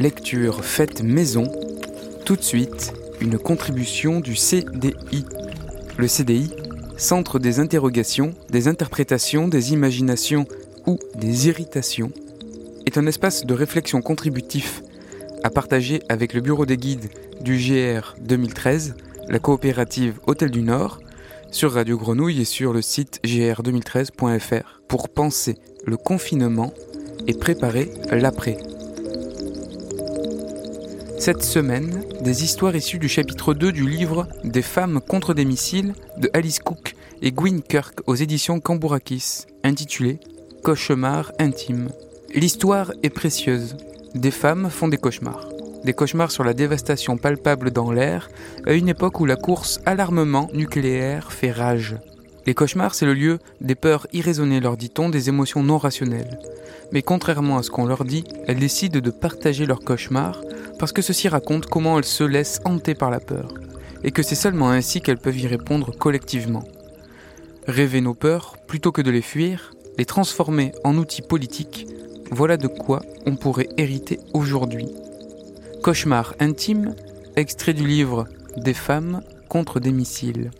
lecture faite maison. Tout de suite, une contribution du CDI. Le CDI, Centre des interrogations, des interprétations, des imaginations ou des irritations, est un espace de réflexion contributif à partager avec le bureau des guides du GR 2013, la coopérative Hôtel du Nord, sur Radio Grenouille et sur le site gr2013.fr pour penser le confinement et préparer l'après. Cette semaine, des histoires issues du chapitre 2 du livre Des femmes contre des missiles de Alice Cook et Gwyn Kirk aux éditions Cambourakis, intitulé Cauchemar intime. L'histoire est précieuse. Des femmes font des cauchemars. Des cauchemars sur la dévastation palpable dans l'air, à une époque où la course à l'armement nucléaire fait rage. Les cauchemars, c'est le lieu des peurs irraisonnées, leur dit-on, des émotions non rationnelles. Mais contrairement à ce qu'on leur dit, elles décident de partager leurs cauchemars parce que ceci raconte comment elles se laissent hanter par la peur, et que c'est seulement ainsi qu'elles peuvent y répondre collectivement. Rêver nos peurs, plutôt que de les fuir, les transformer en outils politiques, voilà de quoi on pourrait hériter aujourd'hui. Cauchemar intime, extrait du livre Des femmes contre des missiles.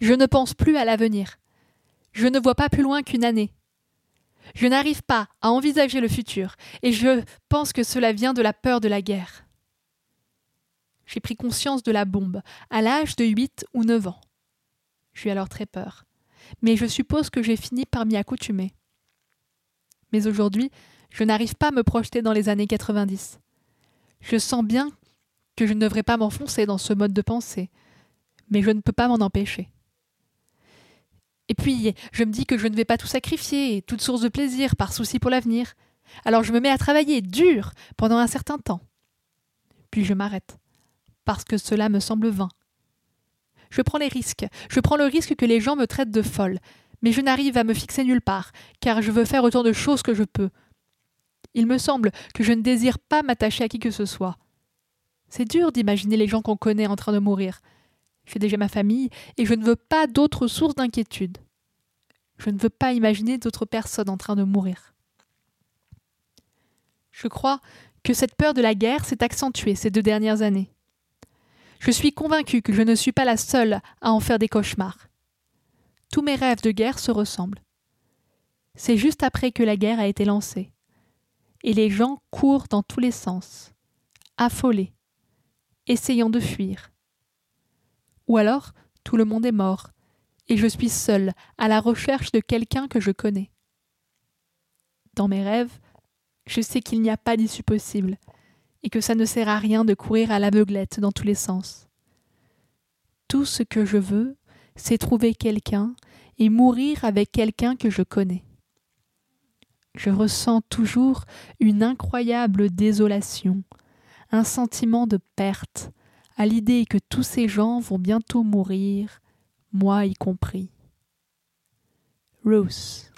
Je ne pense plus à l'avenir. Je ne vois pas plus loin qu'une année. Je n'arrive pas à envisager le futur, et je pense que cela vient de la peur de la guerre. J'ai pris conscience de la bombe à l'âge de 8 ou 9 ans. J'eus alors très peur, mais je suppose que j'ai fini par m'y accoutumer. Mais aujourd'hui, je n'arrive pas à me projeter dans les années 90. Je sens bien que je ne devrais pas m'enfoncer dans ce mode de pensée, mais je ne peux pas m'en empêcher. Et puis, je me dis que je ne vais pas tout sacrifier, toute source de plaisir, par souci pour l'avenir. Alors je me mets à travailler dur pendant un certain temps. Puis je m'arrête, parce que cela me semble vain. Je prends les risques, je prends le risque que les gens me traitent de folle, mais je n'arrive à me fixer nulle part, car je veux faire autant de choses que je peux. Il me semble que je ne désire pas m'attacher à qui que ce soit. C'est dur d'imaginer les gens qu'on connaît en train de mourir. J'ai déjà ma famille et je ne veux pas d'autres sources d'inquiétude. Je ne veux pas imaginer d'autres personnes en train de mourir. Je crois que cette peur de la guerre s'est accentuée ces deux dernières années. Je suis convaincue que je ne suis pas la seule à en faire des cauchemars. Tous mes rêves de guerre se ressemblent. C'est juste après que la guerre a été lancée. Et les gens courent dans tous les sens, affolés, essayant de fuir. Ou alors, tout le monde est mort, et je suis seule à la recherche de quelqu'un que je connais. Dans mes rêves, je sais qu'il n'y a pas d'issue possible, et que ça ne sert à rien de courir à l'aveuglette dans tous les sens. Tout ce que je veux, c'est trouver quelqu'un et mourir avec quelqu'un que je connais. Je ressens toujours une incroyable désolation, un sentiment de perte, à l'idée que tous ces gens vont bientôt mourir, moi y compris. Rose.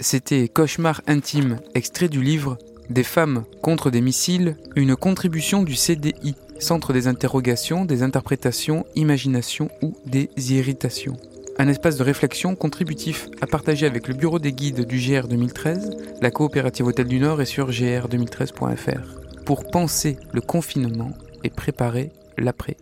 C'était Cauchemar intime, extrait du livre Des femmes contre des missiles, une contribution du CDI, Centre des interrogations, des interprétations, imaginations ou des irritations un espace de réflexion contributif à partager avec le bureau des guides du GR 2013, la coopérative Hôtel du Nord et sur gr2013.fr, pour penser le confinement et préparer l'après.